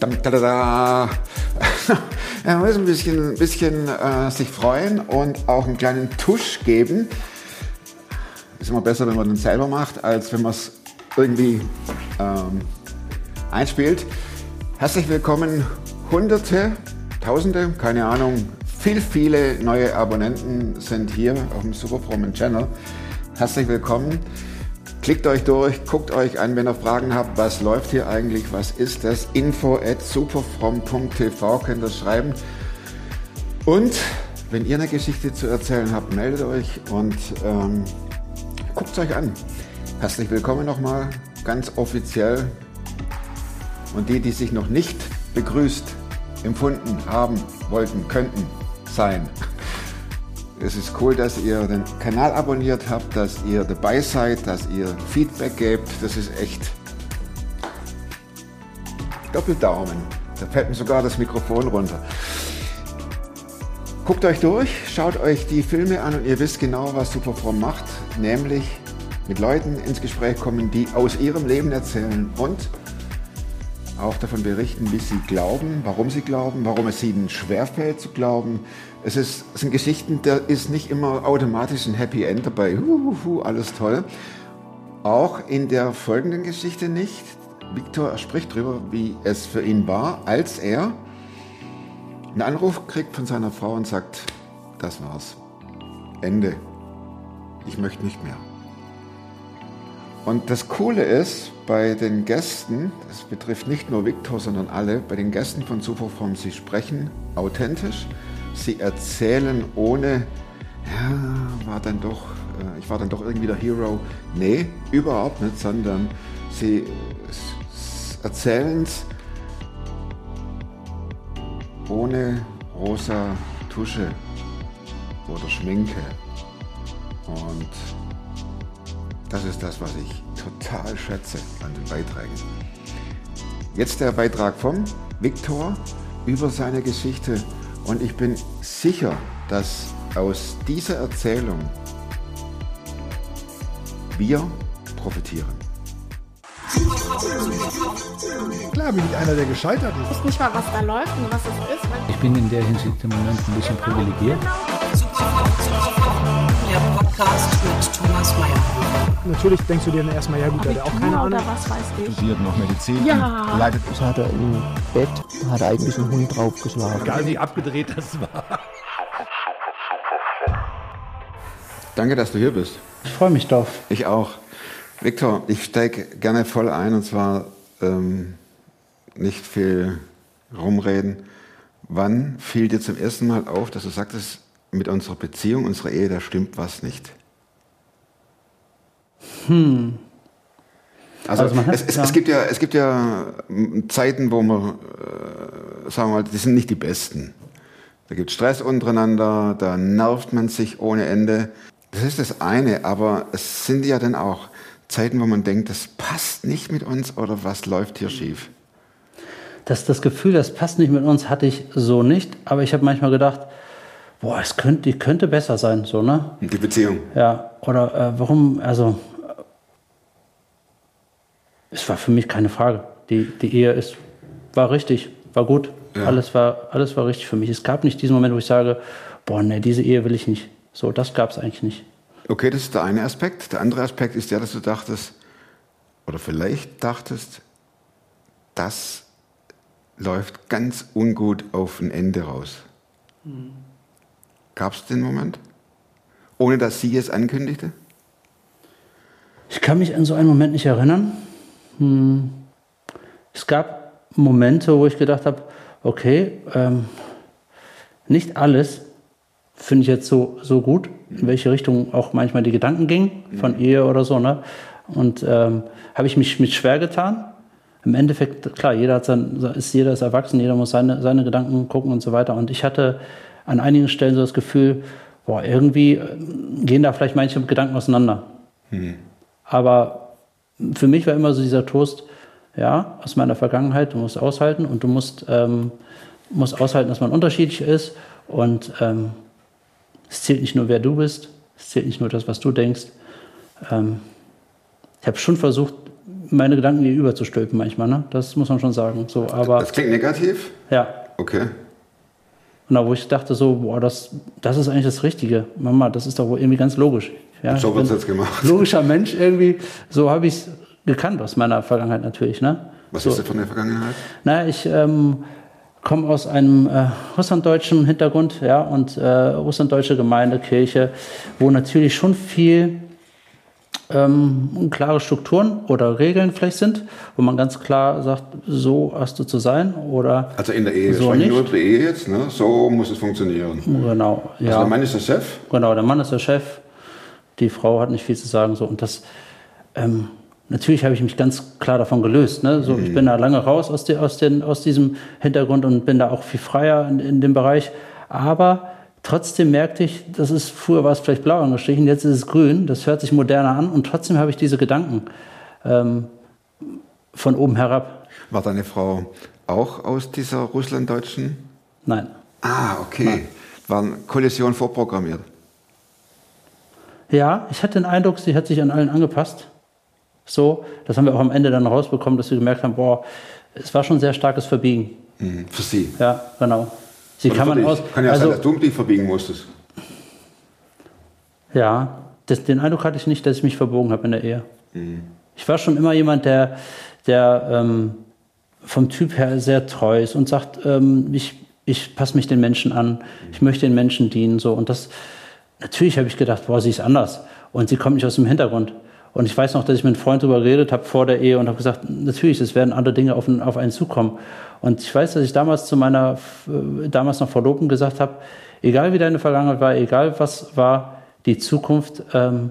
Da, er muss ein bisschen, bisschen äh, sich freuen und auch einen kleinen Tusch geben. Ist immer besser, wenn man den selber macht, als wenn man es irgendwie ähm, einspielt. Herzlich willkommen, Hunderte, Tausende, keine Ahnung, viel, viele neue Abonnenten sind hier auf dem Superfrommen Channel. Herzlich willkommen. Klickt euch durch, guckt euch an, wenn ihr Fragen habt, was läuft hier eigentlich, was ist das? Info at superfrom.tv könnt ihr schreiben. Und wenn ihr eine Geschichte zu erzählen habt, meldet euch und ähm, guckt es euch an. Herzlich willkommen nochmal, ganz offiziell. Und die, die sich noch nicht begrüßt empfunden haben, wollten, könnten sein, es ist cool, dass ihr den Kanal abonniert habt, dass ihr dabei seid, dass ihr Feedback gebt. Das ist echt Doppeldaumen. Da fällt mir sogar das Mikrofon runter. Guckt euch durch, schaut euch die Filme an und ihr wisst genau, was Superfrom macht, nämlich mit Leuten ins Gespräch kommen, die aus ihrem Leben erzählen und auch davon berichten, wie sie glauben, warum sie glauben, warum es ihnen schwerfällt zu glauben. Es, ist, es sind Geschichten, da ist nicht immer automatisch ein Happy End dabei. Huhuhu, alles toll. Auch in der folgenden Geschichte nicht. Viktor spricht darüber, wie es für ihn war, als er einen Anruf kriegt von seiner Frau und sagt, das war's. Ende. Ich möchte nicht mehr. Und das Coole ist, bei den Gästen, das betrifft nicht nur Viktor, sondern alle, bei den Gästen von Superform, sie sprechen authentisch, sie erzählen ohne, ja, war dann doch, äh, ich war dann doch irgendwie der Hero. Nee, überhaupt nicht, sondern sie erzählen es ohne rosa Tusche oder Schminke. Und das ist das, was ich total schätze an den Beiträgen. Jetzt der Beitrag vom Viktor über seine Geschichte und ich bin sicher, dass aus dieser Erzählung wir profitieren. Klar bin ich einer, der gescheitert ist. Ich weiß nicht mal, was da läuft und was es ist. Ich bin in der Hinsicht im Moment ein bisschen privilegiert. Der Podcast mit Thomas Mayer. Natürlich denkst du dir dann erstmal, ja gut, der hat auch keine Ahnung. Was weiß ich. studiert noch Medizin. Ja. Leidet Ich hatte im Bett, hat eigentlich ein Hund draufgeschlagen. Egal wie abgedreht das war. Danke, dass du hier bist. Ich freue mich drauf. Ich auch. Viktor, ich steige gerne voll ein und zwar ähm, nicht viel rumreden. Wann fiel dir zum ersten Mal auf, dass du sagtest, mit unserer Beziehung, unserer Ehe, da stimmt was nicht? Hm. Also, Also hat- es, es, ja. es, gibt ja, es gibt ja mm, Zeiten, wo man, äh, sagen wir mal, die sind nicht die besten. Da gibt es Stress untereinander, da nervt man sich ohne Ende. Das ist das eine, aber es sind ja dann auch Zeiten, wo man denkt, das passt nicht mit uns oder was läuft hier schief. Das, das Gefühl, das passt nicht mit uns, hatte ich so nicht. Aber ich habe manchmal gedacht, boah, es könnte, die könnte besser sein, so, ne? Die Beziehung. Ja, oder äh, warum, also, äh, es war für mich keine Frage. Die, die Ehe ist, war richtig, war gut. Ja. Alles, war, alles war richtig für mich. Es gab nicht diesen Moment, wo ich sage, boah, nee, diese Ehe will ich nicht. So, das gab es eigentlich nicht. Okay, das ist der eine Aspekt. Der andere Aspekt ist der, dass du dachtest, oder vielleicht dachtest, das läuft ganz ungut auf ein Ende raus. Gab es den Moment? Ohne dass sie es ankündigte? Ich kann mich an so einen Moment nicht erinnern. Hm. Es gab Momente, wo ich gedacht habe, okay, ähm, nicht alles finde ich jetzt so, so gut, in welche Richtung auch manchmal die Gedanken gingen, von Ehe oder so. Ne? Und ähm, habe ich mich mit schwer getan. Im Endeffekt, klar, jeder, hat sein, ist, jeder ist erwachsen, jeder muss seine, seine Gedanken gucken und so weiter. Und ich hatte an einigen Stellen so das Gefühl, boah, irgendwie äh, gehen da vielleicht manche Gedanken auseinander. Aber für mich war immer so dieser Toast, ja, aus meiner Vergangenheit, du musst aushalten und du musst, ähm, musst aushalten, dass man unterschiedlich ist. Und ähm, es zählt nicht nur, wer du bist, es zählt nicht nur das, was du denkst. Ähm, ich habe schon versucht, meine Gedanken ihr überzustülpen manchmal. Ne? Das muss man schon sagen. So, aber Das klingt negativ? ja, Okay. Genau, wo ich dachte so, boah, das, das ist eigentlich das Richtige. Mama, das ist doch wohl irgendwie ganz logisch. Ja, So ich wird es bin jetzt gemacht. Logischer Mensch irgendwie. So habe ich es gekannt aus meiner Vergangenheit natürlich. Ne? Was so. ist das von der Vergangenheit? Na, ich ähm, komme aus einem äh, russlanddeutschen Hintergrund, ja, und äh, russlanddeutsche Gemeinde, Kirche, wo natürlich schon viel ähm, klare Strukturen oder Regeln vielleicht sind, wo man ganz klar sagt, so hast du zu sein oder Also in der Ehe. So nicht. nur die Ehe jetzt, ne? So muss es funktionieren. genau, Also ja. der Mann ist der Chef. Genau, der Mann ist der Chef, die Frau hat nicht viel zu sagen. So. Und das, ähm, natürlich habe ich mich ganz klar davon gelöst. Ne? So, Ich bin da lange raus aus, die, aus, den, aus diesem Hintergrund und bin da auch viel freier in, in dem Bereich. Aber trotzdem merkte ich, das ist, früher war es vielleicht blau angestrichen, jetzt ist es grün. Das hört sich moderner an und trotzdem habe ich diese Gedanken ähm, von oben herab. War deine Frau auch aus dieser russlanddeutschen? Nein. Ah, okay. Waren Kollisionen vorprogrammiert? Ja, ich hatte den Eindruck, sie hat sich an allen angepasst. So, das haben wir auch am Ende dann rausbekommen, dass wir gemerkt haben, boah, es war schon ein sehr starkes Verbiegen. Mhm. Für sie. Ja, genau. Sie Oder kann man aus. Kann ja also, sein, dass du dich verbiegen musstest. ja, das, den Eindruck hatte ich nicht, dass ich mich verbogen habe in der Ehe. Mhm. Ich war schon immer jemand, der, der ähm, vom Typ her sehr treu ist und sagt, ähm, ich, ich passe mich den Menschen an, ich möchte den Menschen dienen. So. Und das, natürlich habe ich gedacht, boah, sie ist anders. Und sie kommt nicht aus dem Hintergrund. Und ich weiß noch, dass ich mit einem Freund darüber geredet habe vor der Ehe und habe gesagt, natürlich, es werden andere Dinge auf, auf einen zukommen. Und ich weiß, dass ich damals zu meiner äh, damals noch Verlobten gesagt habe, egal wie deine Vergangenheit war, egal was war, die Zukunft, ähm,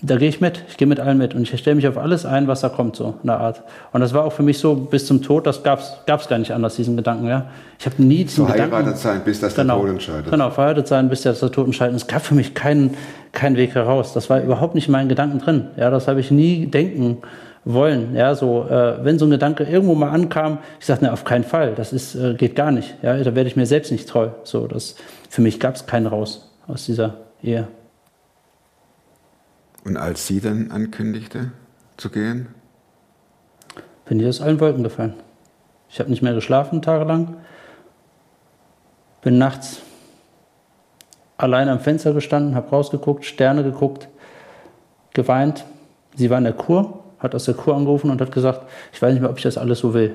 da gehe ich mit. Ich gehe mit allen mit und ich stelle mich auf alles ein, was da kommt, so in der Art. Und das war auch für mich so bis zum Tod, das gab es gar nicht anders, diesen Gedanken. Ja. Ich habe nie diesen Verheiratet Gedanken... sein, bis das der Genau, Tod entscheidet. genau, verheiratet sein, bis der Tod entscheidet. Es gab für mich keinen, keinen Weg heraus. Das war überhaupt nicht in meinen Gedanken drin. Ja, das habe ich nie denken wollen. Ja, so, äh, wenn so ein Gedanke irgendwo mal ankam, ich sagte, ne, auf keinen Fall, das ist, äh, geht gar nicht. Ja, da werde ich mir selbst nicht treu. So, das, für mich gab es keinen raus aus dieser Ehe. Und als sie dann ankündigte zu gehen, bin ich aus allen Wolken gefallen. Ich habe nicht mehr geschlafen tagelang. Bin nachts allein am Fenster gestanden, habe rausgeguckt, Sterne geguckt, geweint. Sie war in der Kur, hat aus der Kur angerufen und hat gesagt, ich weiß nicht mehr, ob ich das alles so will.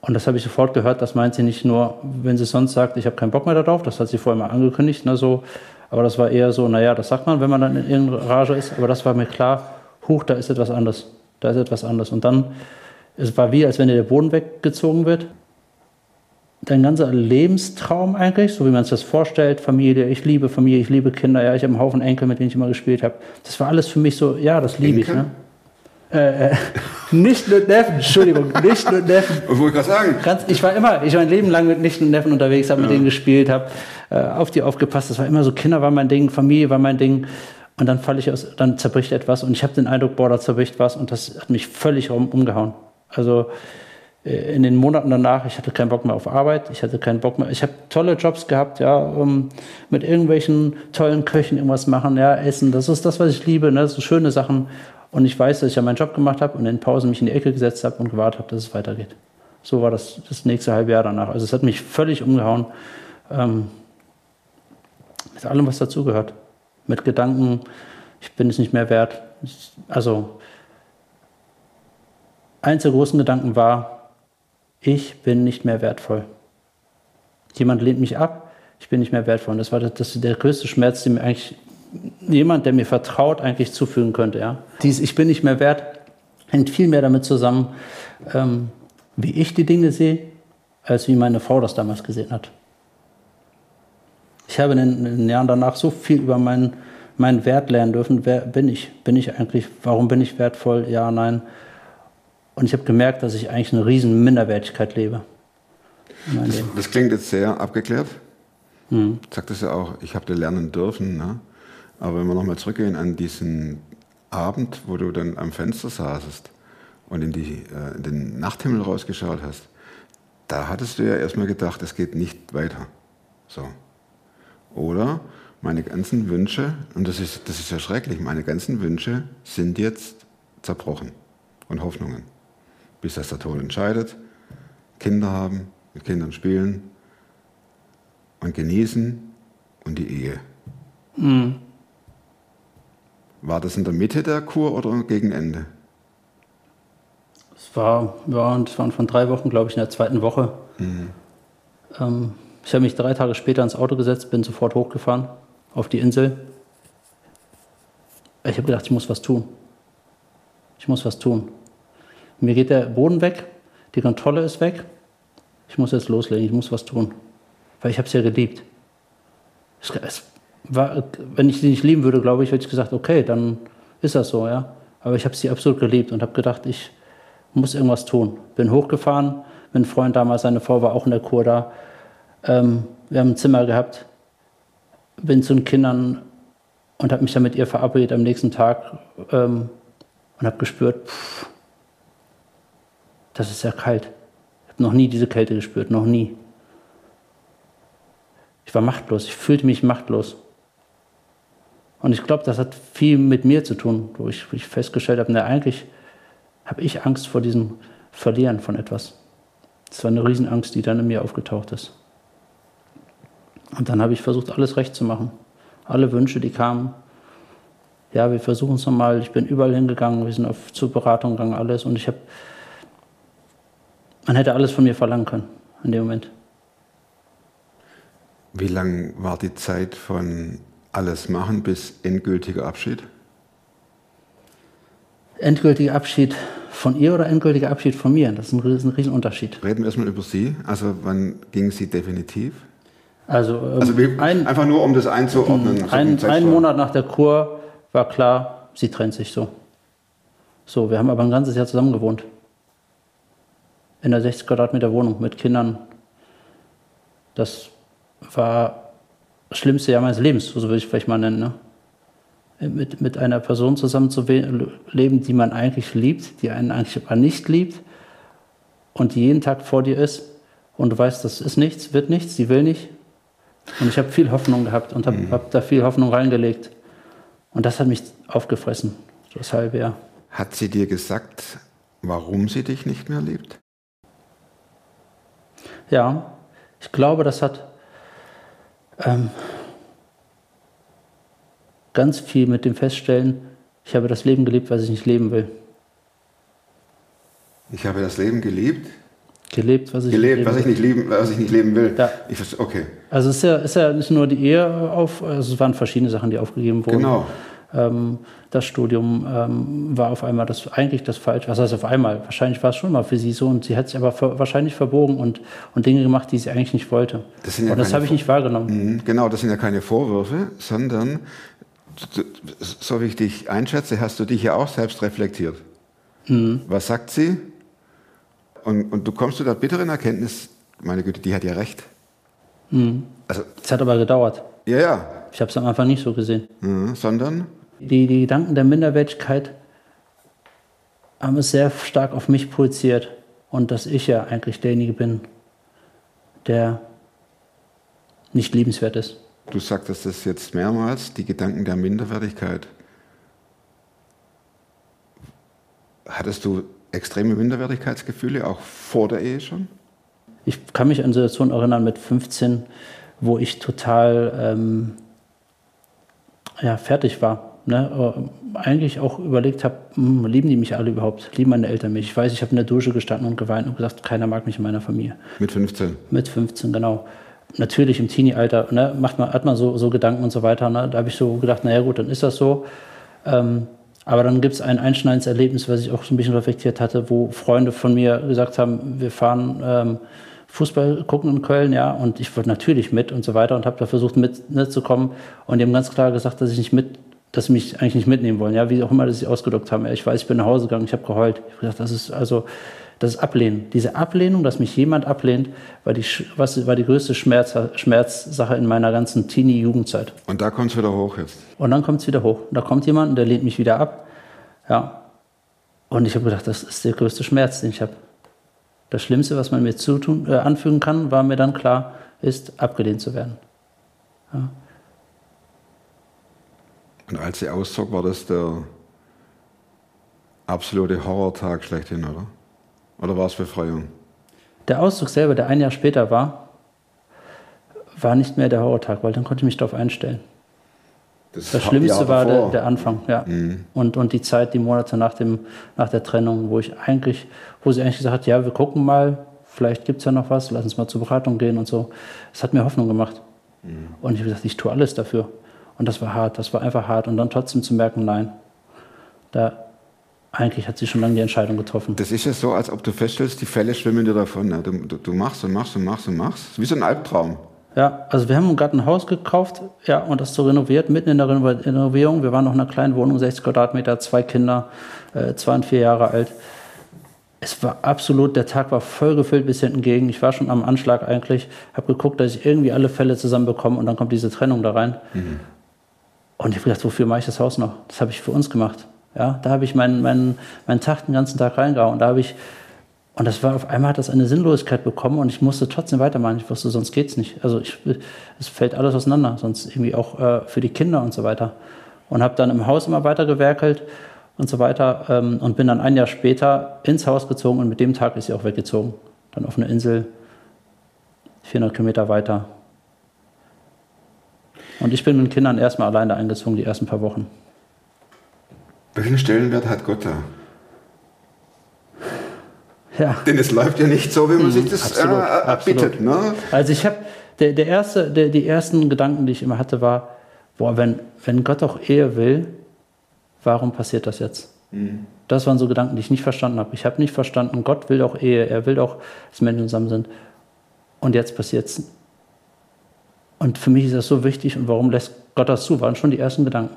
Und das habe ich sofort gehört, das meint sie nicht nur, wenn sie sonst sagt, ich habe keinen Bock mehr darauf, das hat sie vorher mal angekündigt, ne, so, aber das war eher so, naja, das sagt man, wenn man dann in irgendeiner Rage ist, aber das war mir klar, huch, da ist etwas anderes, da ist etwas anderes. Und dann, es war wie, als wenn dir der Boden weggezogen wird. Dein ganzer Lebenstraum eigentlich, so wie man sich das vorstellt, Familie, ich liebe Familie, ich liebe Kinder, ja, ich habe einen Haufen Enkel, mit denen ich immer gespielt habe. Das war alles für mich so, ja, das liebe ich. Ne? Äh, äh, nicht mit Neffen, Entschuldigung, nicht mit Neffen. was wollte ich gerade sagen? Ganz, ich war immer, ich war mein Leben lang mit Nichten und Neffen unterwegs, habe mit denen gespielt, habe äh, auf die aufgepasst. Das war immer so, Kinder war mein Ding, Familie war mein Ding. Und dann falle ich aus, dann zerbricht etwas und ich habe den Eindruck, boah, da zerbricht was und das hat mich völlig um, umgehauen. Also äh, in den Monaten danach, ich hatte keinen Bock mehr auf Arbeit, ich hatte keinen Bock mehr. Ich habe tolle Jobs gehabt, ja, um mit irgendwelchen tollen Köchen irgendwas machen, ja, essen. Das ist das, was ich liebe, ne, so schöne Sachen. Und ich weiß, dass ich ja meinen Job gemacht habe und in Pausen mich in die Ecke gesetzt habe und gewartet habe, dass es weitergeht. So war das das nächste halbe Jahr danach. Also es hat mich völlig umgehauen. Ähm, mit allem, was dazugehört. Mit Gedanken, ich bin es nicht mehr wert. Also, eins der großen Gedanken war, ich bin nicht mehr wertvoll. Jemand lehnt mich ab, ich bin nicht mehr wertvoll. Und das war das, das der größte Schmerz, den mir eigentlich jemand, der mir vertraut, eigentlich zufügen könnte. Ja? Dies Ich bin nicht mehr wert hängt viel mehr damit zusammen, ähm, wie ich die Dinge sehe, als wie meine Frau das damals gesehen hat. Ich habe in den, in den Jahren danach so viel über meinen, meinen Wert lernen dürfen. Wer bin ich? Bin ich eigentlich? Warum bin ich wertvoll? Ja, nein. Und ich habe gemerkt, dass ich eigentlich eine riesen Minderwertigkeit lebe. Das, das klingt jetzt sehr abgeklärt. Mhm. Sagtest ja auch, ich habe dir lernen dürfen. Ne? Aber wenn wir nochmal zurückgehen an diesen Abend, wo du dann am Fenster saßest und in, die, äh, in den Nachthimmel rausgeschaut hast, da hattest du ja erstmal gedacht, es geht nicht weiter. So. Oder meine ganzen Wünsche, und das ist, das ist ja schrecklich, meine ganzen Wünsche sind jetzt zerbrochen. und Hoffnungen. Bis das der Tod entscheidet, Kinder haben, mit Kindern spielen und genießen und die Ehe. War das in der Mitte der Kur oder gegen Ende? Es war, ja, und es waren von drei Wochen, glaube ich, in der zweiten Woche. Ähm, ich habe mich drei Tage später ins Auto gesetzt, bin sofort hochgefahren auf die Insel. Ich habe gedacht, ich muss was tun. Ich muss was tun. Mir geht der Boden weg, die Kontrolle ist weg. Ich muss jetzt loslegen, ich muss was tun. Weil ich habe es ja geliebt. Es, es war, wenn ich sie nicht lieben würde, glaube ich, hätte ich gesagt, okay, dann ist das so, ja. Aber ich habe sie absolut geliebt und habe gedacht, ich muss irgendwas tun. Bin hochgefahren, mit einem Freund damals, seine Frau war auch in der Kur da. Ähm, wir haben ein Zimmer gehabt, bin zu den Kindern und habe mich dann mit ihr verabredet am nächsten Tag ähm, und habe gespürt, pff, das ist ja kalt. Ich habe noch nie diese Kälte gespürt, noch nie. Ich war machtlos, ich fühlte mich machtlos. Und ich glaube, das hat viel mit mir zu tun, wo ich, wo ich festgestellt habe, eigentlich habe ich Angst vor diesem Verlieren von etwas. Das war eine Riesenangst, die dann in mir aufgetaucht ist. Und dann habe ich versucht, alles recht zu machen. Alle Wünsche, die kamen. Ja, wir versuchen es nochmal. Ich bin überall hingegangen, wir sind auf, zur Beratung gegangen, alles. Und ich habe, man hätte alles von mir verlangen können in dem Moment. Wie lang war die Zeit von alles machen bis endgültiger Abschied? Endgültiger Abschied von ihr oder endgültiger Abschied von mir? Das ist ein riesen, Riesenunterschied. Reden wir erstmal über Sie. Also wann ging sie definitiv? Also, ähm, Also wie, ein, einfach nur, um das einzuordnen. so ein. Monat nach der Kur war klar, sie trennt sich so. So, wir haben aber ein ganzes Jahr zusammen gewohnt. In einer 60 Quadratmeter Wohnung mit Kindern. Das war das schlimmste Jahr meines Lebens, so würde ich vielleicht mal nennen. Ne? Mit, mit einer Person zusammen zu we- leben, die man eigentlich liebt, die einen eigentlich aber nicht liebt und die jeden Tag vor dir ist und du weißt, das ist nichts, wird nichts, sie will nicht. Und ich habe viel Hoffnung gehabt und habe hab da viel Hoffnung reingelegt. Und das hat mich aufgefressen, das halbe Jahr. Hat sie dir gesagt, warum sie dich nicht mehr liebt? Ja, ich glaube, das hat ähm, ganz viel mit dem Feststellen, ich habe das Leben gelebt, was ich nicht leben will. Ich habe das Leben geliebt, Gelebt, was ich gelebt, nicht was leben ich nicht leben, was ich nicht leben will. Ja. Ich okay, Also es ist ja, ist ja nicht nur die Ehe auf, also es waren verschiedene Sachen, die aufgegeben wurden. genau. Ähm, das Studium ähm, war auf einmal das eigentlich das Falsche. Was heißt auf einmal? Wahrscheinlich war es schon mal für sie so und sie hat sich aber ver wahrscheinlich verbogen und, und Dinge gemacht, die sie eigentlich nicht wollte. Das sind ja und das habe ich nicht wahrgenommen. Mhm, Genau, das sind ja keine Vorwürfe, sondern, so wie ich dich einschätze, hast du dich ja auch selbst reflektiert. Mhm. Was sagt sie? Und, und du kommst zu der bitteren Erkenntnis, meine Güte, die hat ja recht. Mhm. Also, Es hat aber gedauert. ja, ja, Ich habe es am Anfang nicht so gesehen. mhm, sondern, Die, die Gedanken der Minderwertigkeit haben es sehr stark auf mich projiziert und dass ich ja eigentlich derjenige bin, der nicht liebenswert ist. du sagtest das jetzt mehrmals, die Gedanken der Minderwertigkeit. Hattest du extreme Minderwertigkeitsgefühle auch vor der Ehe schon? Ich kann mich an Situationen erinnern mit 15, wo ich total ähm, ja, fertig war. Ne? Äh, Eigentlich auch überlegt habe, hm, lieben die mich alle überhaupt? Lieben meine Eltern mich? Ich weiß, ich habe in der Dusche gestanden und geweint und gesagt, keiner mag mich in meiner Familie. Mit 15. Mit 15, genau. Natürlich im Teenie-Alter ne, macht man, hat man so, so Gedanken und so weiter. Ne? Da habe ich so gedacht, naja gut, dann ist das so. Ähm, aber dann gibt es ein einschneidendes Erlebnis, was ich auch so ein bisschen reflektiert hatte, wo Freunde von mir gesagt haben, wir fahren ähm, Fußball gucken in Köln, ja, und ich wollte natürlich mit und so weiter und habe da versucht mitzukommen und die haben ganz klar gesagt, dass ich nicht mit, dass sie mich eigentlich nicht mitnehmen wollen, ja, wie auch immer das sich ausgedrückt haben. Ja, ich weiß, ich bin nach Hause gegangen, ich habe geheult. Ich habe gesagt, das ist also das ist Ablehnen. Diese Ablehnung, dass mich jemand ablehnt, war die, was, war die größte Schmerz, Schmerzsache in meiner ganzen Teenie-Jugendzeit. Und da kommt es wieder hoch jetzt. Und dann kommt es wieder hoch. Und da kommt jemand, der lehnt mich wieder ab. Ja. Und ich habe gedacht, das ist der größte Schmerz, den ich habe. Das Schlimmste, was man mir zutun, äh, anfügen kann, war mir dann klar, ist abgelehnt zu werden. Und als sie auszog, war das der absolute Horrortag schlechthin, oder? Oder war es Befreiung? Der Auszug selber, der ein Jahr später war, war nicht mehr der Horrortag, weil dann konnte ich mich darauf einstellen. Das Jahr Schlimmste war der, der Anfang, ja. Und, und die Zeit, die Monate nach, dem, nach der Trennung, wo ich eigentlich, wo sie eigentlich gesagt hat, ja, wir gucken mal, vielleicht gibt es ja noch was, lass uns mal zur Beratung gehen und so. Das hat mir Hoffnung gemacht. Und ich habe gesagt, ich tue alles dafür. Und das war hart, das war einfach hart. Und dann trotzdem zu merken, nein, da eigentlich hat sie schon lange die Entscheidung getroffen. Das ist ja so, als ob du feststellst, die Fälle schwimmen dir davon. Ne? Du, du, du machst und machst und machst und machst. Wie so ein Albtraum. Ja, also wir haben gerade ein Haus gekauft, ja, und das so renoviert, mitten in der Renovierung. Wir waren noch in einer kleinen Wohnung, 60 Quadratmeter, zwei Kinder, äh, zwei und vier Jahre alt. Es war absolut, der Tag war voll gefüllt bis hinten gegen. Ich war schon am Anschlag eigentlich, habe geguckt, dass ich irgendwie alle Fälle zusammenbekomme und dann kommt diese Trennung da rein. Und ich habe gedacht, wofür mache ich das Haus noch? Das habe ich für uns gemacht. Ja, da habe ich meinen, meinen, meinen Tag den ganzen Tag reingehauen. Da habe ich, und das war auf einmal hat das eine Sinnlosigkeit bekommen und ich musste trotzdem weitermachen. Ich wusste, sonst geht's nicht. Also ich, es fällt alles auseinander, sonst irgendwie auch äh, für die Kinder und so weiter. Und habe dann im Haus immer weiter gewerkelt und so weiter ähm, und bin dann ein Jahr später ins Haus gezogen und mit dem Tag ist sie auch weggezogen. Dann auf eine Insel, 400 Kilometer weiter. Und ich bin mit den Kindern erstmal alleine eingezogen, die ersten paar Wochen. Welchen Stellenwert hat Gott da? Ja. Denn es läuft ja nicht so, wie man sich das absolut, äh, erbittet. Ne? Also ich habe, der, der erste, der, die ersten Gedanken, die ich immer hatte, war, boah, wenn, wenn Gott auch Ehe will, warum passiert das jetzt? Das waren so Gedanken, die ich nicht verstanden habe. Ich habe nicht verstanden, Gott will auch Ehe, er will auch, dass Menschen zusammen sind. Und jetzt passiert's. Und für mich ist das so wichtig und warum lässt Gott das zu? Waren schon die ersten Gedanken.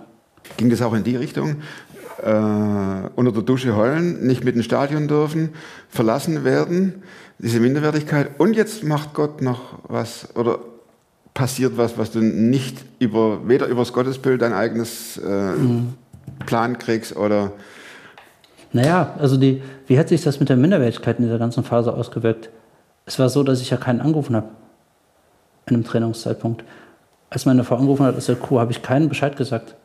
Ging das auch in die Richtung? Äh, unter der Dusche heulen, nicht mit ins Stadion dürfen, verlassen werden, diese Minderwertigkeit. Und jetzt macht Gott noch was oder passiert was, was du nicht über, weder über das Gottesbild dein eigenes äh, Plan kriegst oder Naja, also die, wie hat sich das mit der Minderwertigkeit in dieser ganzen Phase ausgewirkt? Es war so, dass ich ja keinen angerufen habe einem Trainingszeitpunkt. Als meine Frau angerufen hat aus der Crew, habe ich keinen Bescheid gesagt.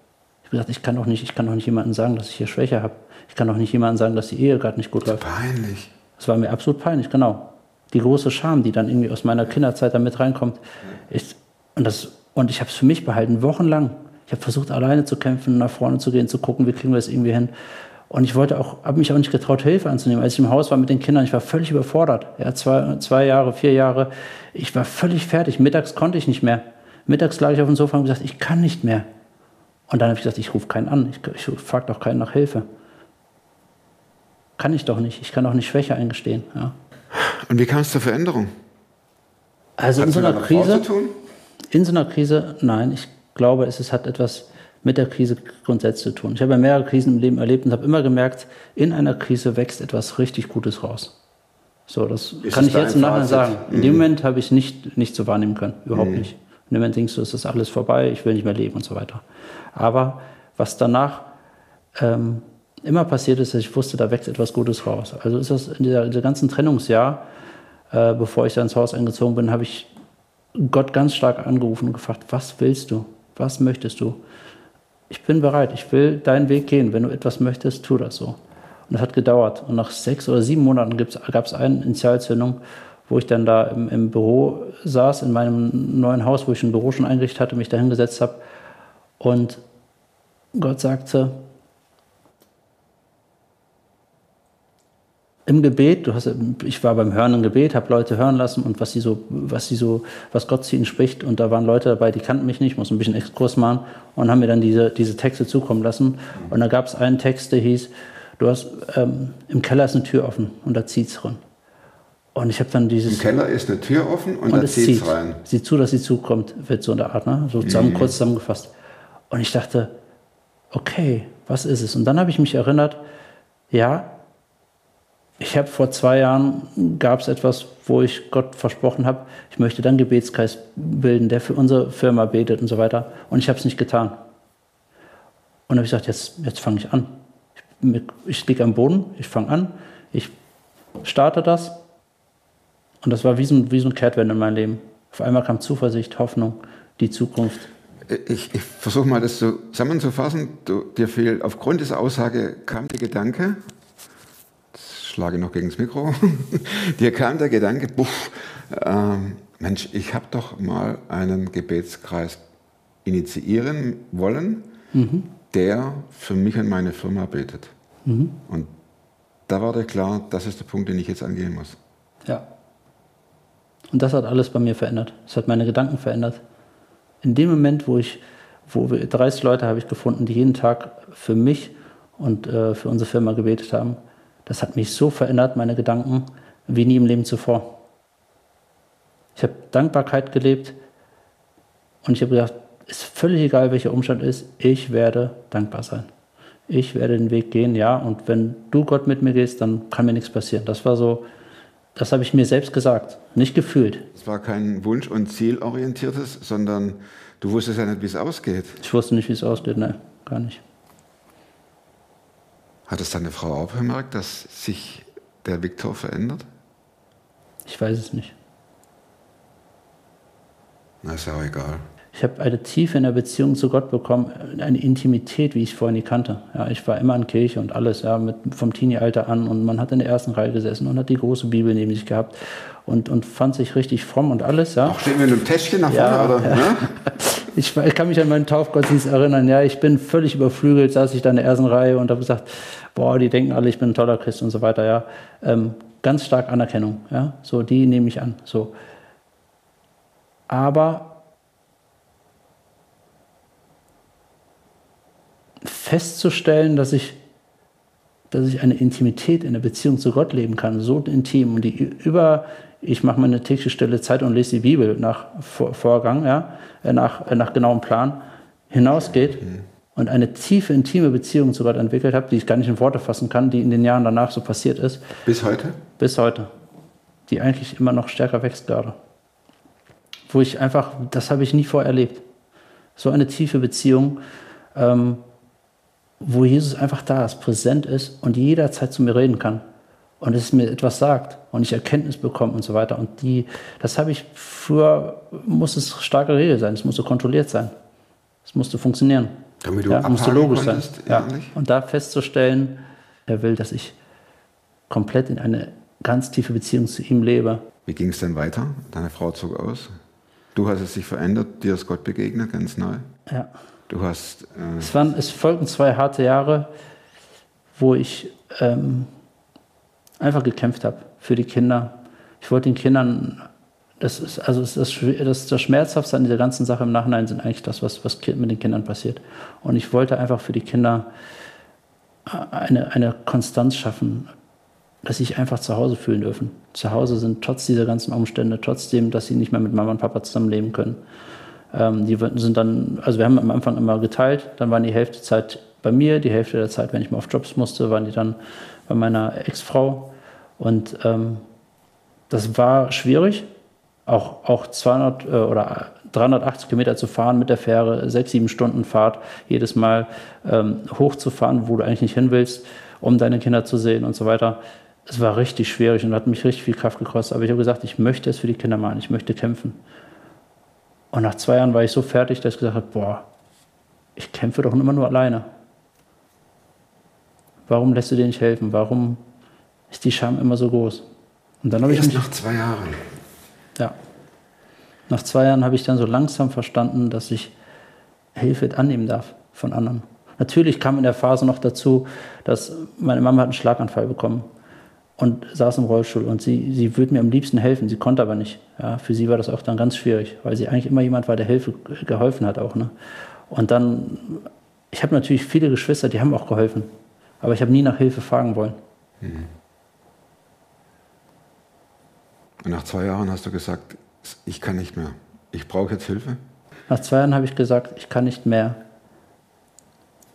Ich habe gesagt, ich kann doch nicht, ich kann doch nicht jemandem sagen, dass ich hier Schwäche habe. Ich kann doch nicht jemandem sagen, dass die Ehe gerade nicht gut läuft. peinlich. Das war mir absolut peinlich, genau. Die große Scham, die dann irgendwie aus meiner Kinderzeit da mit reinkommt. Ich, und, das, und ich habe es für mich behalten, wochenlang. Ich habe versucht, alleine zu kämpfen, nach vorne zu gehen, zu gucken, wie kriegen wir das irgendwie hin. Und ich wollte auch, habe mich auch nicht getraut, Hilfe anzunehmen. Als ich im Haus war mit den Kindern, ich war völlig überfordert. Ja, zwei, zwei Jahre, vier Jahre. Ich war völlig fertig. Mittags konnte ich nicht mehr. Mittags lag ich auf dem Sofa und gesagt, ich kann nicht mehr. Und dann habe ich gesagt, ich rufe keinen an. Ich, ich frage doch keinen nach Hilfe. Kann ich doch nicht. Ich kann doch nicht Schwäche eingestehen. Ja. Und wie kam es zur Veränderung? Also in Hat's so mit einer Krise, zu tun? in so einer Krise, nein, ich glaube, es ist, hat etwas mit der Krise grundsätzlich zu tun. Ich habe ja mehrere Krisen im Leben erlebt und habe immer gemerkt, in einer Krise wächst etwas richtig Gutes raus. So, das Ist kann ich jetzt im Nachhinein sagen. In dem Moment habe ich es nicht, nicht so wahrnehmen können, überhaupt nicht. In dem Moment denkst du, es ist alles vorbei, ich will nicht mehr leben und so weiter. Aber was danach ähm, immer passiert ist, dass ich wusste, da wächst etwas Gutes raus. Also ist das in dieser, dieser ganzen Trennungsjahr, äh, bevor ich da ins Haus eingezogen bin, habe ich Gott ganz stark angerufen und gefragt, was willst du? Was möchtest du? Ich bin bereit, ich will deinen Weg gehen. Wenn du etwas möchtest, tu das so. Und das hat gedauert. Und nach sechs oder sieben Monaten gab es eine Initialzündung, wo ich dann da im, im Büro saß, in meinem neuen Haus, wo ich ein Büro schon eingerichtet hatte, mich da hingesetzt habe. Und Gott sagte, im Gebet, du hast, ich war beim Hören im Gebet, habe Leute hören lassen und was sie so, was sie so, was Gott zu ihnen spricht. Und da waren Leute dabei, die kannten mich nicht, muss ein bisschen Exkurs machen und haben mir dann diese, diese Texte zukommen lassen. Und da gab es einen Text, der hieß, du hast, ähm, im Keller ist eine Tür offen und da zieht's drin. Und ich habe dann dieses. Im Keller ist eine Tür offen und, Und da es zieht rein. Sieht zu, dass sie zukommt, wird so in der Art, ne? So zusammen, kurz zusammengefasst. Und ich dachte, okay, was ist es? Und dann habe ich mich erinnert, ja, ich habe vor zwei Jahren, gab es etwas, wo ich Gott versprochen habe, ich möchte dann Gebetskreis bilden, der für unsere Firma betet und so weiter. Und ich habe es nicht getan. Und habe ich gesagt, jetzt, jetzt fange ich an. Ich, ich liege am Boden, ich fange an, ich starte das. Und das war wie so, ein- wie so ein Kehrtwende in meinem Leben. Auf einmal kam Zuversicht, Hoffnung, die Zukunft. Ich, ich versuche mal das zusammenzufassen. Du, dir fiel aufgrund dieser Aussage kam der Gedanke, schlage noch gegen das Mikro, dir kam der Gedanke, buff, ähm, Mensch, ich habe doch mal einen Gebetskreis initiieren wollen, der für mich und meine Firma betet. Und da war dir klar, das ist der Punkt, den ich jetzt angehen muss. Ja. Und das hat alles bei mir verändert. Das hat meine Gedanken verändert. In dem Moment, wo ich, wo wir 30 Leute habe ich gefunden, die jeden Tag für mich und äh, für unsere Firma gebetet haben, das hat mich so verändert, meine Gedanken, wie nie im Leben zuvor. Ich habe Dankbarkeit gelebt und ich habe gedacht, ist völlig egal, welcher Umstand ist, ich werde dankbar sein. Ich werde den Weg gehen, ja, und wenn du Gott mit mir gehst, dann kann mir nichts passieren. Das war so, das habe ich mir selbst gesagt, nicht gefühlt. Es war kein Wunsch- und Zielorientiertes, sondern du wusstest ja nicht, wie es ausgeht. Ich wusste nicht, wie es ausgeht, nein, gar nicht. Hat es deine Frau auch bemerkt, dass sich der Viktor verändert? Ich weiß es nicht. Na, ist ja auch egal. Ich habe eine Tiefe in der Beziehung zu Gott bekommen, eine Intimität, wie ich vorher nie kannte. Ja, ich war immer in Kirche und alles, ja, mit, vom Teenie-Alter an und man hat in der ersten Reihe gesessen und hat die große Bibel neben sich gehabt und, und fand sich richtig fromm und alles, ja. Auch stehen wir mit einem Täschchen nach vorne, Ja, oder? ja. Ne? Ich, ich kann mich an meinen Taufgottesdienst erinnern, ja, ich bin völlig überflügelt, saß ich da in der ersten Reihe und habe gesagt, boah, die denken alle, ich bin ein toller Christ und so weiter, ja. Ähm, ganz stark Anerkennung, ja, so, die nehme ich an, so. Aber festzustellen, dass ich, dass ich eine Intimität in der Beziehung zu Gott leben kann, so intim und die über, ich mache meine tägliche stille Zeit und lese die Bibel nach Vor- Vorgang, ja, äh, nach, äh, nach genauem Plan, hinausgeht und eine tiefe, intime Beziehung zu Gott entwickelt habe, die ich gar nicht in Worte fassen kann, die in den Jahren danach so passiert ist, Bis heute? bis heute, die eigentlich immer noch stärker wächst gerade. Wo ich einfach, das habe ich nie vorher erlebt. So eine tiefe Beziehung, ähm, wo Jesus einfach da ist, präsent ist und jederzeit zu mir reden kann und es mir etwas sagt und ich Erkenntnis bekomme und so weiter. Und die, das habe ich früher, muss es starke Regel sein, es musste kontrolliert sein, es musste funktionieren. Damit du ja, musste logisch sein. konntest, Ja. innerlich? Und da festzustellen, er will, dass ich komplett in eine ganz tiefe Beziehung zu ihm lebe. Wie ging es dann weiter? Deine Frau zog aus. Du hast es sich verändert, dir ist Gott begegnet, ganz neu. Ja. Du hast, äh, Es, waren, es folgten zwei harte Jahre, wo ich ähm, einfach gekämpft habe für die Kinder. Ich wollte den Kindern, das ist, also das, das, das Schmerzhafte an dieser ganzen Sache im Nachhinein sind eigentlich das, was, was mit den Kindern passiert. Und ich wollte einfach für die Kinder äh, eine, eine Konstanz schaffen, dass sie sich einfach zu Hause fühlen dürfen. Zu Hause sind trotz dieser ganzen Umstände, trotzdem, dass sie nicht mehr mit Mama und Papa zusammenleben können. Ähm, die sind dann, also wir haben am Anfang immer geteilt, dann waren die Hälfte der Zeit bei mir, die Hälfte der Zeit, wenn ich mal auf Jobs musste, waren die dann bei meiner Ex-Frau. Und ähm, das war schwierig, auch, auch 200 äh, oder 380 Kilometer zu fahren mit der Fähre, sechs, sieben Stunden Fahrt, jedes Mal ähm, hochzufahren, wo du eigentlich nicht hin willst, um deine Kinder zu sehen und so weiter. Es war richtig schwierig und hat mich richtig viel Kraft gekostet. Aber ich habe gesagt, ich möchte es für die Kinder machen, ich möchte kämpfen. Und nach zwei Jahren war ich so fertig, dass ich gesagt habe, boah, ich kämpfe doch immer nur alleine. Warum lässt du dir nicht helfen? Warum ist die Scham immer so groß? Und dann habe ich mich, nach zwei Jahren. ja, nach zwei Jahren habe ich dann so langsam verstanden, dass ich Hilfe annehmen darf von anderen. Natürlich kam in der Phase noch dazu, dass meine Mama hat einen Schlaganfall bekommen und saß im Rollstuhl und sie, sie würde mir am liebsten helfen, sie konnte aber nicht. Ja, für sie war das auch dann ganz schwierig, weil sie eigentlich immer jemand war, der Hilfe geholfen hat auch. Ne? Und dann, ich habe natürlich viele Geschwister, die haben auch geholfen, aber ich habe nie nach Hilfe fragen wollen. Und nach zwei Jahren hast du gesagt, ich kann nicht mehr. Ich brauche jetzt Hilfe. Nach zwei Jahren habe ich gesagt, ich kann nicht mehr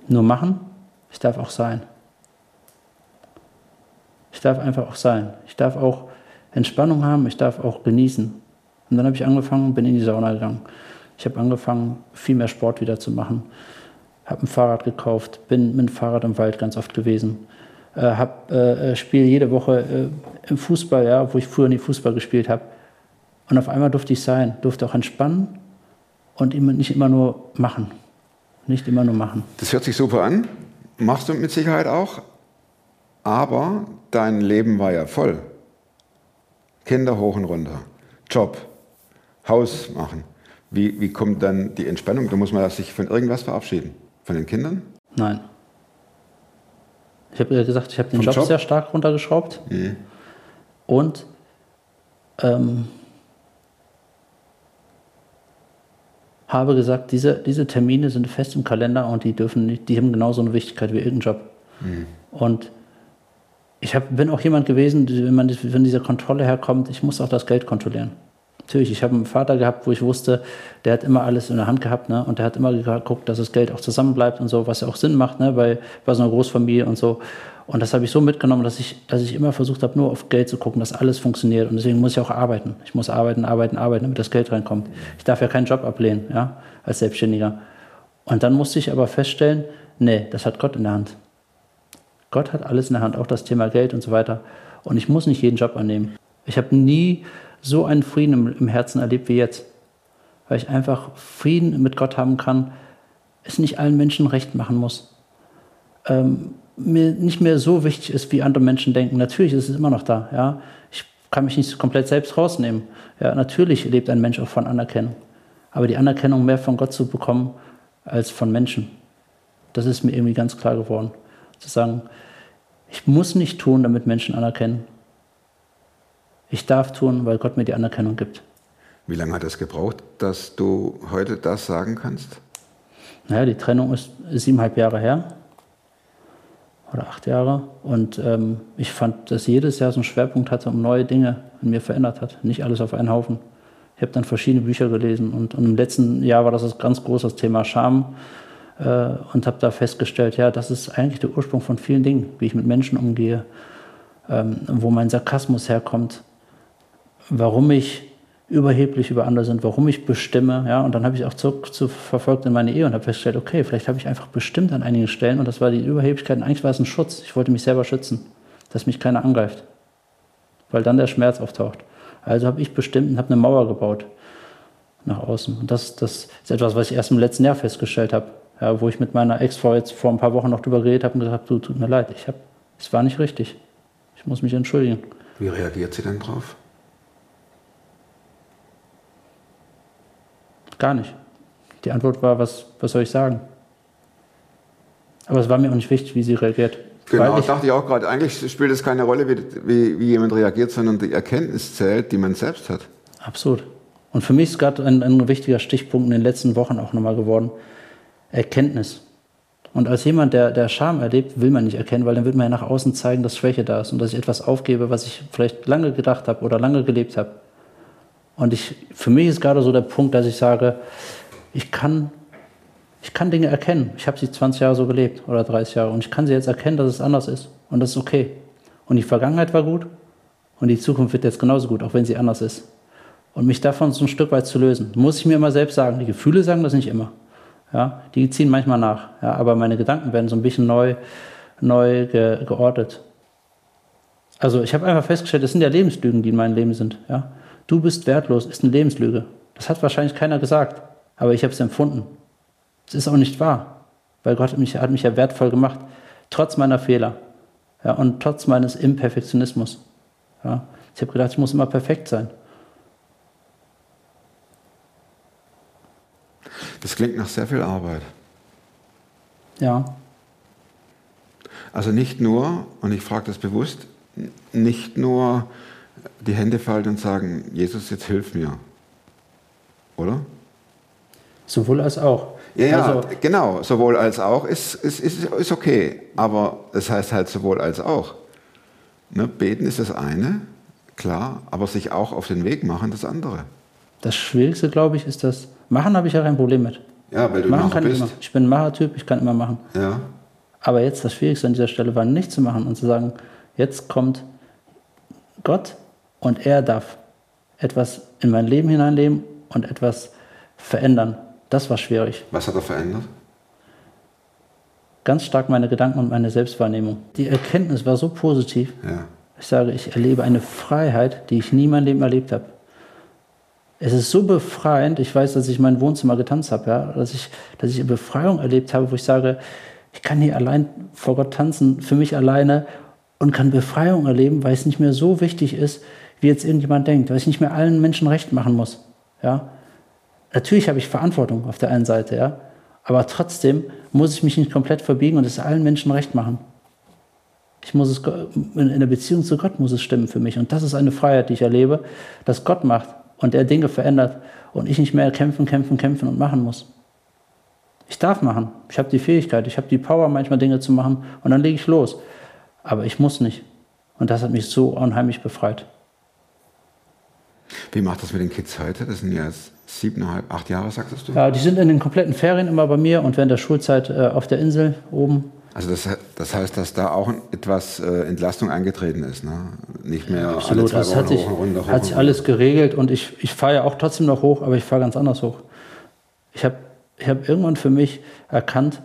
nur machen, ich darf auch sein. Ich darf einfach auch sein. Ich darf auch Entspannung haben, ich darf auch genießen. Und dann habe ich angefangen, bin in die Sauna gegangen. Ich habe angefangen, viel mehr Sport wieder zu machen. Habe ein Fahrrad gekauft, bin mit dem Fahrrad im Wald ganz oft gewesen. Äh, hab, äh, spiele jede Woche äh, im Fußball, ja, wo ich früher nie Fußball gespielt habe. Und auf einmal durfte ich sein, durfte auch entspannen und immer, nicht immer nur machen. Nicht immer nur machen. Das hört sich super an. Machst du mit Sicherheit auch. aber dein Leben war ja voll. Kinder hoch und runter, Job, Haus machen. Wie, wie kommt dann die Entspannung? Da muss man sich von irgendwas verabschieden. Von den Kindern? Nein. Ich habe gesagt, ich habe den Job, Job? sehr stark runtergeschraubt. Und ähm, habe gesagt, diese, diese Termine sind fest im Kalender und die dürfen nicht, die haben genauso eine Wichtigkeit wie irgendein Job. Und ich hab, bin auch jemand gewesen, wenn, man, das- wenn diese Kontrolle herkommt, ich muss auch das Geld kontrollieren. Natürlich, ich habe einen Vater gehabt, wo ich wusste, der hat immer alles in der Hand gehabt, ne? Und der hat immer geguckt, dass das Geld auch zusammenbleibt und so, was ja auch Sinn macht, ne? Bei, bei so einer Großfamilie und so. Und das habe ich so mitgenommen, dass ich, dass ich immer versucht habe, nur auf Geld zu gucken, dass alles funktioniert. Und deswegen muss ich auch arbeiten. Ich muss arbeiten, arbeiten, arbeiten, damit das Geld reinkommt. Ich darf ja keinen Job ablehnen, ja, als Selbstständiger. Und dann musste ich aber feststellen, nee, das hat Gott in der Hand. Gott hat alles in der Hand, auch das Thema Geld und so weiter. Und ich muss nicht jeden Job annehmen. Ich habe nie so einen Frieden im, Herzen erlebt wie jetzt. Weil ich einfach Frieden mit Gott haben kann, es nicht allen Menschen recht machen muss. Ähm, mir nicht mehr so wichtig ist, wie andere Menschen denken. Natürlich ist es immer noch da. Ja? Ich kann mich nicht komplett selbst rausnehmen. Ja, natürlich lebt ein Mensch auch von Anerkennung. Aber die Anerkennung mehr von Gott zu bekommen als von Menschen, das ist mir irgendwie ganz klar geworden. Zu sagen, ich muss nicht tun, damit Menschen anerkennen. Ich darf tun, weil Gott mir die Anerkennung gibt. Wie lange hat es gebraucht, dass du heute das sagen kannst? Naja, die Trennung ist siebeneinhalb Jahre her. Oder acht Jahre. Und ähm, ich fand, dass jedes Jahr so einen Schwerpunkt hatte und neue Dinge in mir verändert hat. Nicht alles auf einen Haufen. Ich habe dann verschiedene Bücher gelesen. Und, und im letzten Jahr war das das ganz große das Thema Scham. Äh, und habe da festgestellt, ja, das ist eigentlich der Ursprung von vielen Dingen, wie ich mit Menschen umgehe, ähm, wo mein Sarkasmus herkommt, warum ich überheblich über andere sind, warum ich bestimme. Ja, und dann habe ich auch zurück zu verfolgt in meine Ehe und habe festgestellt, okay, vielleicht habe ich einfach bestimmt an einigen Stellen und das war die Überheblichkeit. Und eigentlich war es ein Schutz. Ich wollte mich selber schützen, dass mich keiner angreift, weil dann der Schmerz auftaucht. Also habe ich bestimmt und habe eine Mauer gebaut nach außen. Und das, das ist etwas, was ich erst im letzten Jahr festgestellt habe, ja, wo ich mit meiner Ex-Frau jetzt vor ein paar Wochen noch drüber geredet habe und gesagt, du, tut mir leid, ich habe, es war nicht richtig. Ich muss mich entschuldigen. Wie reagiert sie denn drauf? Gar nicht. Die Antwort war, was, was soll ich sagen? Aber es war mir auch nicht wichtig, wie sie reagiert. Genau, ich, dachte ich auch gerade. Eigentlich spielt es keine Rolle, wie, wie, wie jemand reagiert, sondern die Erkenntnis zählt, die man selbst hat. absolut. Und für mich ist gerade ein, ein wichtiger Stichpunkt in den letzten Wochen auch nochmal geworden. Erkenntnis. Und als jemand, der, der Scham erlebt, will man nicht erkennen, weil dann wird man ja nach außen zeigen, dass Schwäche da ist und dass ich etwas aufgebe, was ich vielleicht lange gedacht habe oder lange gelebt habe. Und ich, für mich ist gerade so der Punkt, dass ich sage, ich kann, ich kann Dinge erkennen. Ich habe sie 20 Jahre so gelebt oder 30 Jahre und ich kann sie jetzt erkennen, dass es anders ist. Und das ist okay. Und die Vergangenheit war gut und die Zukunft wird jetzt genauso gut, auch wenn sie anders ist. Und mich davon so ein Stück weit zu lösen, muss ich mir immer selbst sagen. Die Gefühle sagen das nicht immer. Ja, die ziehen manchmal nach. Ja, aber meine Gedanken werden so ein bisschen neu, neu ge, geordnet. Also ich habe einfach festgestellt, das sind ja Lebenslügen, die in meinem Leben sind. Ja? Du bist wertlos, ist eine Lebenslüge. Das hat wahrscheinlich keiner gesagt, aber ich habe es empfunden. Es ist auch nicht wahr, weil Gott hat mich, hat mich ja wertvoll gemacht, trotz meiner Fehler ja, und trotz meines Imperfektionismus. Ja? Ich habe gedacht, ich muss immer perfekt sein. Das klingt nach sehr viel Arbeit. Ja, Also nicht nur, und ich frage das bewusst, nicht nur die Hände falten und sagen, Jesus, jetzt hilf mir. Oder? sowohl als auch. Ja, ja, Also, genau. Sowohl als auch ist, ist, ist, ist okay. Aber das heißt halt sowohl als auch. Ne? Beten ist das eine, klar, aber sich auch auf den Weg machen, das andere. das Schwierigste, glaube ich, ist das. Machen habe ich ja kein Problem mit. Ja, weil du Machen kann ich bist. immer. Ich bin ein Machertyp, ich kann immer machen. Ja. Aber jetzt das Schwierigste an dieser Stelle war nicht zu machen und zu sagen, jetzt kommt Gott und er darf etwas in mein Leben hineinleben und etwas verändern. Das war schwierig. Was hat er verändert? Ganz stark meine Gedanken und meine Selbstwahrnehmung. Die Erkenntnis war so positiv. Ja. Ich sage, ich erlebe eine Freiheit, die ich nie in meinem Leben erlebt habe. Es ist so befreiend. Ich weiß, dass ich in meinem Wohnzimmer getanzt habe, ja, dass ich, dass ich eine Befreiung erlebt habe, wo ich sage, ich kann hier allein vor Gott tanzen, für mich alleine und kann Befreiung erleben, weil es nicht mehr so wichtig ist, wie jetzt irgendjemand denkt, weil ich nicht mehr allen Menschen recht machen muss. Ja? Natürlich habe ich Verantwortung auf der einen Seite, ja, aber trotzdem muss ich mich nicht komplett verbiegen und es allen Menschen recht machen. Ich muss es in der Beziehung zu Gott muss es stimmen für mich und das ist eine Freiheit, die ich erlebe, dass Gott macht und er Dinge verändert und ich nicht mehr kämpfen, kämpfen, kämpfen und machen muss. Ich darf machen. Ich habe die Fähigkeit, ich habe die Power, manchmal Dinge zu machen und dann lege ich los. Aber ich muss nicht. Und das hat mich so unheimlich befreit. Wie macht das mit den Kids heute? Das sind ja jetzt siebeneinhalb, acht Jahre, sagtest du? Ja, die sind in den kompletten Ferien immer bei mir und während der Schulzeit äh, auf der Insel oben. Also das, das heißt, dass da auch etwas äh, Entlastung eingetreten ist, ne? Nicht mehr Absolut, das hat sich, hoch, hoch, hat sich alles geregelt und ich, ich fahre ja auch trotzdem noch hoch, aber ich fahre ganz anders hoch. Ich habe ich hab irgendwann für mich erkannt,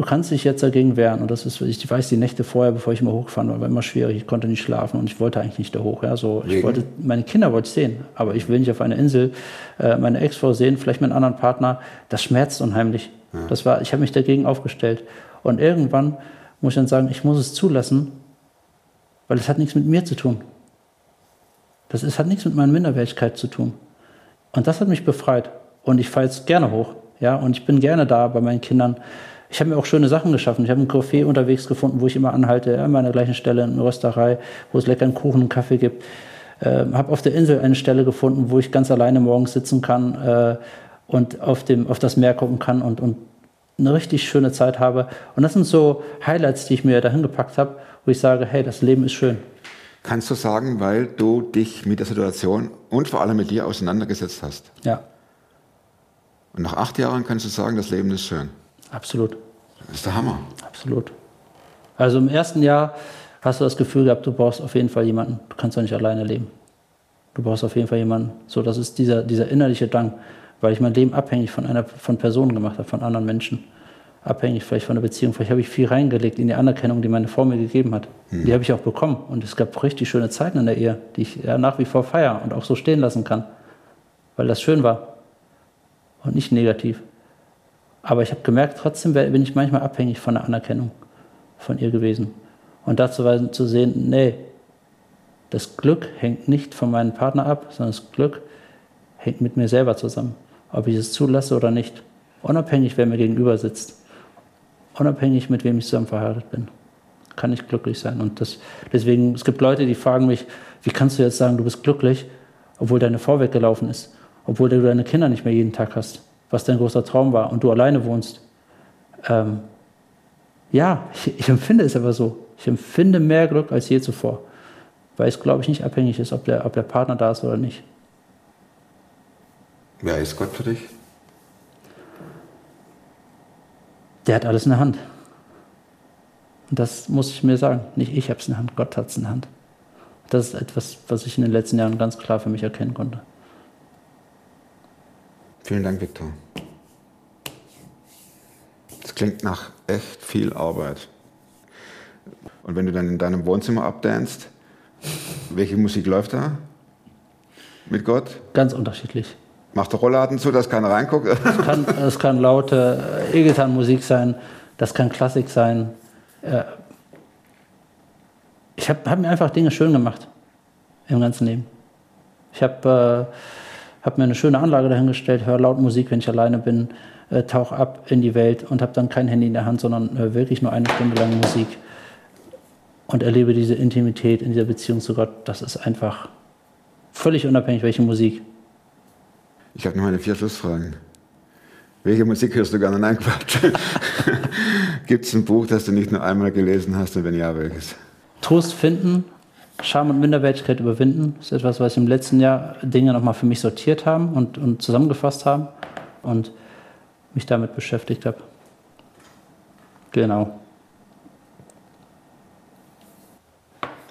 du kannst dich jetzt dagegen wehren. Und das ist, ich weiß die Nächte vorher, bevor ich immer hochgefahren war, war immer schwierig. Ich konnte nicht schlafen und ich wollte eigentlich nicht da hoch. Ja, so, ich wollte, meine Kinder wollte ich sehen, aber ich will nicht auf einer Insel äh, meine Ex-Frau sehen, vielleicht mit einem anderen Partner. Das schmerzt unheimlich. Ja. Das war, ich habe mich dagegen aufgestellt. Und irgendwann muss ich dann sagen, ich muss es zulassen, weil es hat nichts mit mir zu tun. Das ist, hat nichts mit meiner Minderwertigkeit zu tun. Und das hat mich befreit. Und ich fahre jetzt gerne hoch. Ja, und ich bin gerne da bei meinen Kindern. Ich habe mir auch schöne Sachen geschaffen. Ich habe ein Café unterwegs gefunden, wo ich immer anhalte, immer an der gleichen Stelle, eine Rösterei, wo es leckeren Kuchen und Kaffee gibt. Äh, habe auf der Insel eine Stelle gefunden, wo ich ganz alleine morgens sitzen kann äh, und auf, dem, auf das Meer gucken kann und, und eine richtig schöne Zeit habe. Und das sind so Highlights, die ich mir dahin gepackt habe, wo ich sage, hey, das Leben ist schön. Kannst du sagen, weil du dich mit der Situation und vor allem mit dir auseinandergesetzt hast? Ja. Und nach acht Jahren kannst du sagen, das Leben ist schön. Absolut. Das ist der Hammer. Absolut. Also im ersten Jahr hast du das Gefühl gehabt, du brauchst auf jeden Fall jemanden. Du kannst doch nicht alleine leben. Du brauchst auf jeden Fall jemanden. So, das ist dieser, dieser innerliche Drang, weil ich mein Leben abhängig von einer von Personen gemacht habe, von anderen Menschen. Abhängig vielleicht von der Beziehung. Vielleicht habe ich viel reingelegt in die Anerkennung, die meine Frau mir gegeben hat. Hm. Die habe ich auch bekommen. Und es gab richtig schöne Zeiten in der Ehe, die ich ja, nach wie vor feiere und auch so stehen lassen kann. Weil das schön war. Und nicht negativ. Aber ich habe gemerkt, trotzdem bin ich manchmal abhängig von der Anerkennung von ihr gewesen. Und dazu zu sehen, nee, das Glück hängt nicht von meinem Partner ab, sondern das Glück hängt mit mir selber zusammen. Ob ich es zulasse oder nicht. Unabhängig, wer mir gegenüber sitzt. Unabhängig, mit wem ich zusammen verheiratet bin. Kann ich glücklich sein. Und das, deswegen, es gibt Leute, die fragen mich, wie kannst du jetzt sagen, du bist glücklich, obwohl deine Frau weggelaufen ist? Obwohl du deine Kinder nicht mehr jeden Tag hast? Was dein großer Traum war und du alleine wohnst. Ähm, ja, ich, ich, empfinde es aber so. Ich empfinde mehr Glück als je zuvor, weil es, glaube ich, nicht abhängig ist, ob der, ob der Partner da ist oder nicht. Wer ist Gott für dich? Der hat alles in der Hand. Und das muss ich mir sagen. Nicht ich habe es in der Hand, Gott hat es in der Hand. Das ist etwas, was ich in den letzten Jahren ganz klar für mich erkennen konnte. Vielen Dank, Viktor. Das klingt nach echt viel Arbeit. Und wenn du dann in deinem Wohnzimmer abdanst, welche Musik läuft da? Mit Gott? Ganz unterschiedlich. Macht der Rollladen zu, dass keiner reinguckt? Es kann, es kann laute E-Gitarrenmusik sein, das kann Klassik sein. Äh, ich habe hab mir einfach Dinge schön gemacht im ganzen Leben. Ich habe äh, habe mir eine schöne Anlage dahingestellt, höre laut Musik, wenn ich alleine bin, äh, tauche ab in die Welt und habe dann kein Handy in der Hand, sondern äh, wirklich nur eine Stunde lang Musik und erlebe diese Intimität in dieser Beziehung zu Gott. Das ist einfach völlig unabhängig, welche Musik. Ich habe noch eine vier Schlussfragen. Welche Musik hörst du gerne? Nein, Quatsch. Gibt es ein Buch, das du nicht nur einmal gelesen hast und wenn ja, welches? Trost finden Scham und Minderwertigkeit überwinden. Ist etwas, was im letzten Jahr Dinge nochmal für mich sortiert haben und, und zusammengefasst haben und mich damit beschäftigt habe. Genau.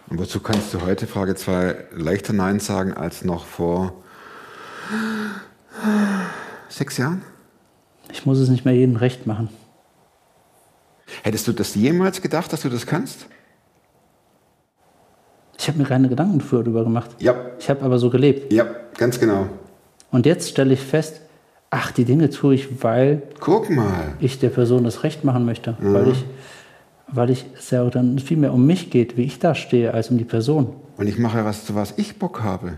Und wozu kannst du heute, Frage 2, leichter Nein sagen als noch vor sechs Jahren? Ich muss es nicht mehr jedem recht machen. Hättest du das jemals gedacht, dass du das kannst? Ich habe mir keine Gedanken dafür darüber gemacht. Ja. Ich habe aber so gelebt. Ja, ganz genau. Und jetzt stelle ich fest, ach, die Dinge tue ich, weil Guck mal. ich der Person das Recht machen möchte. Mhm. Weil ich weil ich es ja dann viel mehr um mich geht, wie ich da stehe, als um die Person. Und ich mache was, zu was ich Bock habe.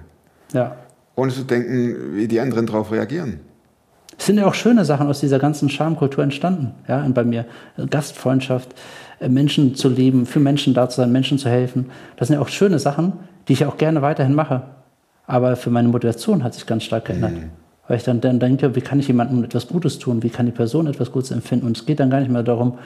Ja. Ohne zu denken, wie die anderen darauf reagieren. Es sind ja auch schöne Sachen aus dieser ganzen Schamkultur entstanden. Ja, und bei mir Gastfreundschaft, Menschen zu lieben, für Menschen da zu sein, Menschen zu helfen. Das sind ja auch schöne Sachen, die ich auch gerne weiterhin mache. Aber für meine Motivation hat sich ganz stark geändert. Mhm. Weil ich dann, dann denke, wie kann ich jemandem etwas Gutes tun? Wie kann die Person etwas Gutes empfinden? Und es geht dann gar nicht mehr darum,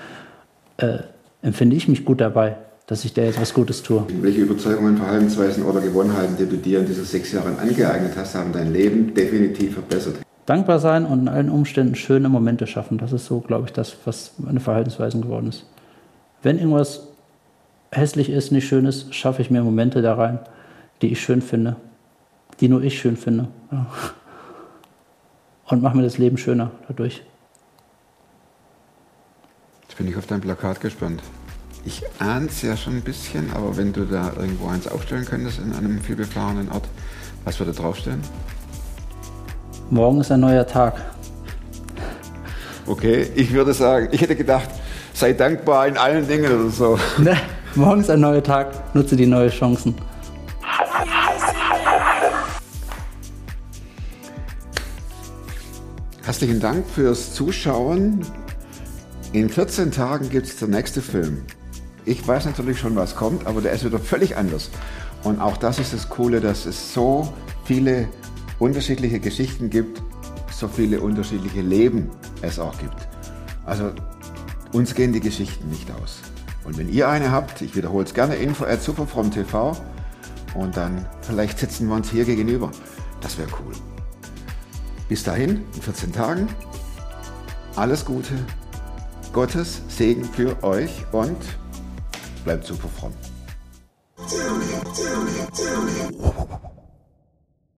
äh, empfinde ich mich gut dabei, dass ich der etwas Gutes tue. Welche Überzeugungen, Verhaltensweisen oder Gewohnheiten, die du dir in diesen sechs Jahren angeeignet hast, haben dein Leben definitiv verbessert. Dankbar sein und in allen Umständen schöne Momente schaffen. Das ist so, glaube ich, das, was meine Verhaltensweisen geworden ist. Wenn irgendwas hässlich ist, nicht schön ist, schaffe ich mir Momente da rein, die ich schön finde, die nur ich schön finde. Ja. Und mache mir das Leben schöner dadurch. Jetzt bin ich auf dein Plakat gespannt. Ich ahne es ja schon ein bisschen, aber wenn du da irgendwo eins aufstellen könntest in einem vielbefahrenen Ort, was würde draufstehen? Morgen ist ein neuer Tag. Okay, ich würde sagen, ich hätte gedacht, sei dankbar in allen Dingen oder so. Ne? Morgen ist ein neuer Tag, nutze die neuen Chancen. Herzlichen Dank fürs Zuschauen. In 14 Tagen gibt es der nächste Film. Ich weiß natürlich schon, was kommt, aber der ist wieder völlig anders. Und auch das ist das Coole, dass es so viele unterschiedliche Geschichten gibt, so viele unterschiedliche Leben es auch gibt. Also uns gehen die Geschichten nicht aus. Und wenn ihr eine habt, ich wiederhole es gerne, info at superfromtv und dann vielleicht sitzen wir uns hier gegenüber. Das wäre cool. Bis dahin, in 14 Tagen, alles Gute, Gottes Segen für euch und bleibt super fromm.